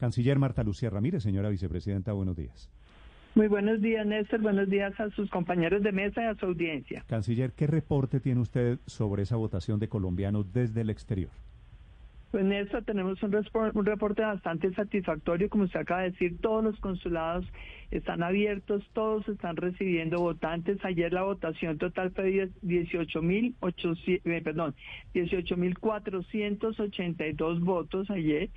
Canciller Marta Lucía Ramírez, señora vicepresidenta, buenos días. Muy buenos días, Néstor. Buenos días a sus compañeros de mesa y a su audiencia. Canciller, ¿qué reporte tiene usted sobre esa votación de colombianos desde el exterior? Pues Néstor, tenemos un, un reporte bastante satisfactorio, como usted acaba de decir, todos los consulados están abiertos, todos están recibiendo votantes. Ayer la votación total fue 18 mil eh, perdón, 18 mil 482 votos ayer.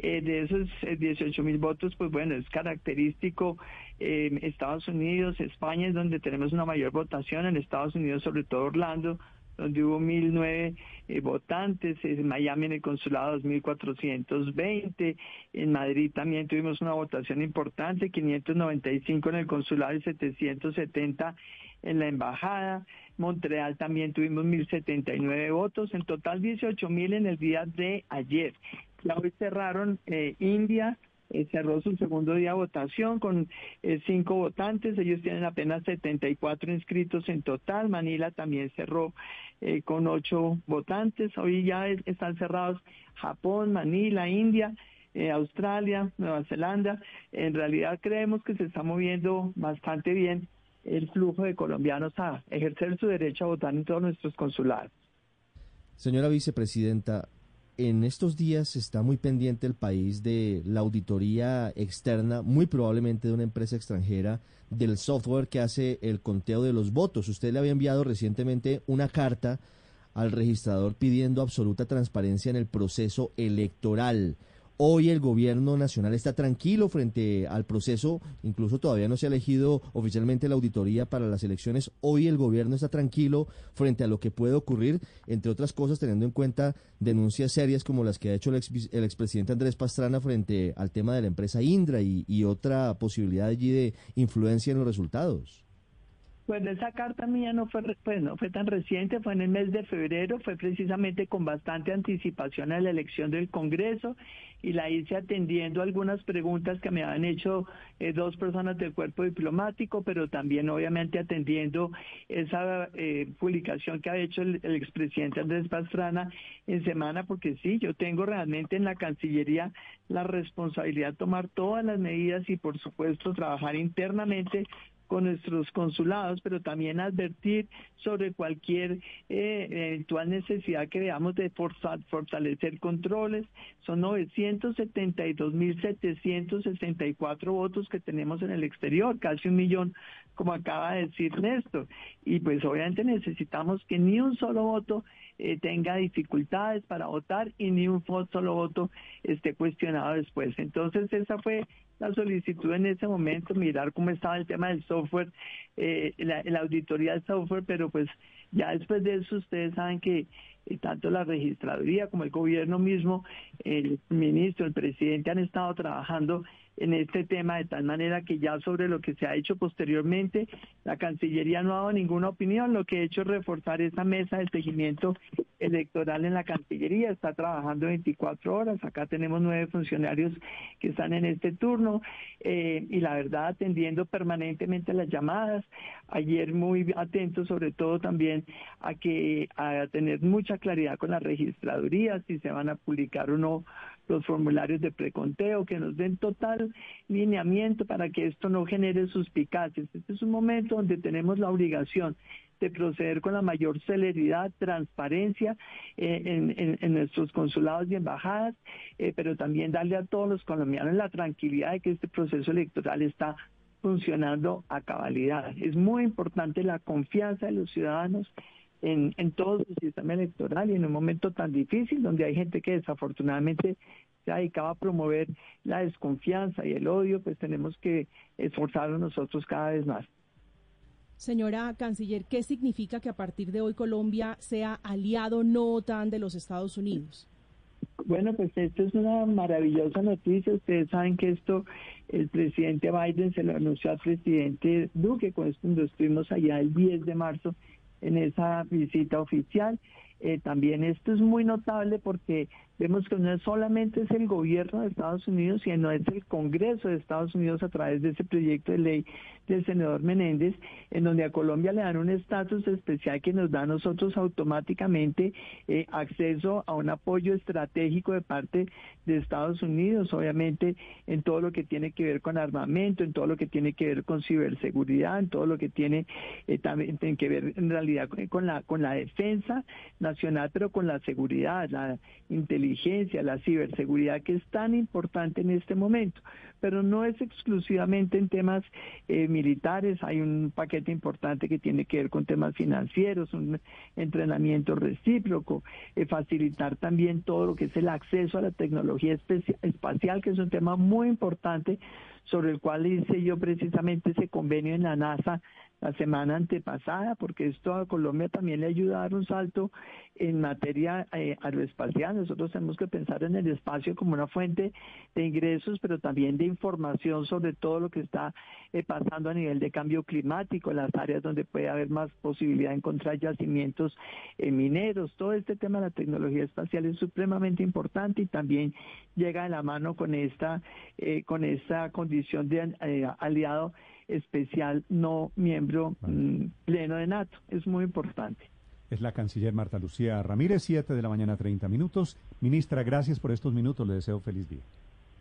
Eh, de esos 18 eh, votos, pues bueno, es característico eh, Estados Unidos, España es donde tenemos una mayor votación, en Estados Unidos sobre todo Orlando, donde hubo 1.009 eh, votantes, en Miami en el consulado 2.420, en Madrid también tuvimos una votación importante, 595 en el consulado y 770 en la embajada, Montreal también tuvimos 1.079 votos, en total 18.000 en el día de ayer. hoy cerraron eh, India, eh, cerró su segundo día de votación con eh, cinco votantes. Ellos tienen apenas 74 inscritos en total. Manila también cerró eh, con ocho votantes. Hoy ya están cerrados Japón, Manila, India. Australia, Nueva Zelanda. En realidad creemos que se está moviendo bastante bien el flujo de colombianos a ejercer su derecho a votar en todos nuestros consulados. Señora vicepresidenta, en estos días está muy pendiente el país de la auditoría externa, muy probablemente de una empresa extranjera, del software que hace el conteo de los votos. Usted le había enviado recientemente una carta al registrador pidiendo absoluta transparencia en el proceso electoral. Hoy el gobierno nacional está tranquilo frente al proceso, incluso todavía no se ha elegido oficialmente la auditoría para las elecciones. Hoy el gobierno está tranquilo frente a lo que puede ocurrir, entre otras cosas teniendo en cuenta denuncias serias como las que ha hecho el, expresidente Andrés Pastrana frente al tema de la empresa Indra y, y otra posibilidad allí de influencia en los resultados. Bueno, esa carta mía no fue, pues no fue tan reciente, fue en el mes de febrero, fue precisamente con bastante anticipación a la elección del Congreso y la hice atendiendo algunas preguntas que me habían hecho eh, dos personas del cuerpo diplomático, pero también obviamente atendiendo esa eh, publicación que ha hecho el, el expresidente Andrés Pastrana en semana, porque sí, yo tengo realmente en la Cancillería la responsabilidad de tomar todas las medidas y por supuesto trabajar internamente con nuestros consulados, pero también advertir sobre cualquier eh, eventual necesidad que veamos de fortalecer controles. Son 972.764 votos que tenemos en el exterior, casi un millón, como acaba de decir Néstor. Y pues obviamente necesitamos que ni un solo voto eh, tenga dificultades para votar y ni un solo voto esté cuestionado después. Entonces esa fue la solicitud en ese momento, mirar cómo estaba el tema del software, eh, la, auditoría del software, pero pues ya después de eso ustedes saben que eh, tanto la registraduría como el gobierno mismo, el ministro, el presidente han estado trabajando en este tema de tal manera que ya sobre lo que se ha hecho posteriormente, la Cancillería no ha dado ninguna opinión, lo que ha hecho es reforzar esa mesa de seguimiento electoral en la Cancillería, está trabajando 24 horas, acá tenemos nueve funcionarios que están en este turno eh, y la verdad atendiendo permanentemente las llamadas, ayer muy atentos sobre todo también a que a tener mucha claridad con la registraduría, si se van a publicar o no los formularios de preconteo, que nos den total lineamiento para que esto no genere suspicacias. Este es un momento donde tenemos la obligación de proceder con la mayor celeridad, transparencia eh, en, nuestros consulados y embajadas, eh, pero también darle a todos los colombianos la tranquilidad de que este proceso electoral está funcionando a cabalidad. Es muy importante la confianza de los ciudadanos en, en todo su sistema electoral y en un momento tan difícil donde hay gente que desafortunadamente se dedicaba a promover la desconfianza y el odio, pues tenemos que esforzarnos nosotros cada vez más. Señora Canciller, ¿qué significa que a partir de hoy Colombia sea aliado no OTAN de los Estados Unidos? Bueno, pues esto es una maravillosa noticia. Ustedes saben que esto el presidente Biden se lo anunció al presidente Duque cuando estuvimos allá el 10 de marzo en esa visita oficial. Eh, también esto es muy notable porque vemos que no solamente es el gobierno de Estados Unidos, sino es el Congreso de Estados Unidos a través de ese proyecto de ley del senador Menéndez, en donde a Colombia le dan un estatus especial que nos da a nosotros automáticamente eh, acceso a un apoyo estratégico de parte de Estados Unidos, obviamente en todo lo que tiene que ver con armamento, en todo lo que tiene que ver con ciberseguridad, en todo lo que tiene eh, también tiene que ver en realidad con la con la defensa nacional, pero con la seguridad, la inteligencia, la ciberseguridad que es tan importante en este momento. Pero no es exclusivamente en temas eh, militares, hay un paquete importante que tiene que ver con temas financieros, un entrenamiento recíproco, eh, facilitar también todo lo que es el acceso a la tecnología espacial, que es un tema muy importante sobre el cual hice yo precisamente ese convenio en la NASA la semana antepasada, porque esto a Colombia también le ayuda a dar un salto en materia eh, aeroespacial. Nosotros tenemos que pensar en el espacio como una fuente de ingresos, pero también de información sobre todo lo que está eh, pasando a nivel de cambio climático, las áreas donde puede haber más posibilidad de encontrar yacimientos eh, mineros. Todo este tema de la tecnología espacial es supremamente importante y también llega de la mano con esta, con esta condición de aliado especial no miembro mm, pleno de NATO. Es muy importante. Es la canciller Marta Lucía Ramírez, 7 de la mañana, 30 minutos. Ministra, gracias por estos minutos. Le deseo feliz día.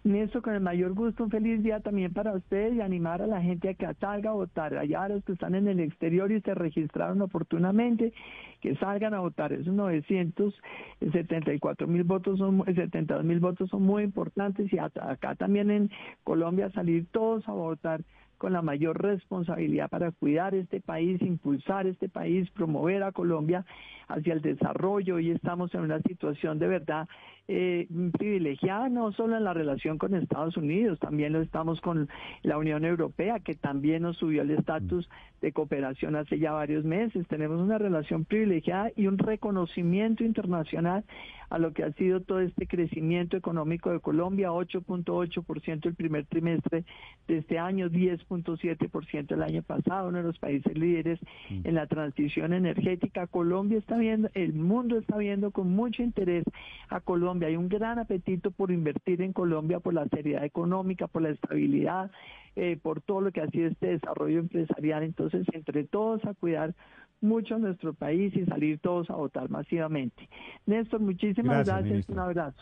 Néstor, con el mayor gusto, un feliz día también para ustedes y animar a la gente a que salga a votar. Allá a los que están en el exterior y se registraron oportunamente, que salgan a votar. Esos 974 mil votos, son 72 mil votos son muy importantes y acá también en Colombia salir todos a votar con la mayor responsabilidad para cuidar este país, impulsar este país, promover a Colombia hacia el desarrollo. Hoy estamos en una situación de verdad eh, privilegiada, no solo en la relación con Estados Unidos, también lo estamos con la Unión Europea, que también nos subió el estatus de cooperación hace ya varios meses. Tenemos una relación privilegiada y un reconocimiento internacional a lo que ha sido todo este crecimiento económico de Colombia, 8.8% el primer trimestre de este año, 10.7% el año pasado, uno de los países líderes mm. en la transición energética. Colombia está viendo, el mundo está viendo con mucho interés a Colombia. Hay un gran apetito por invertir en Colombia por la seriedad económica, por la estabilidad, eh, por todo lo que ha sido este desarrollo empresarial. Entonces, entre todos a cuidar mucho nuestro país y salir todos a votar masivamente. Néstor, muchísimas gracias, un abrazo.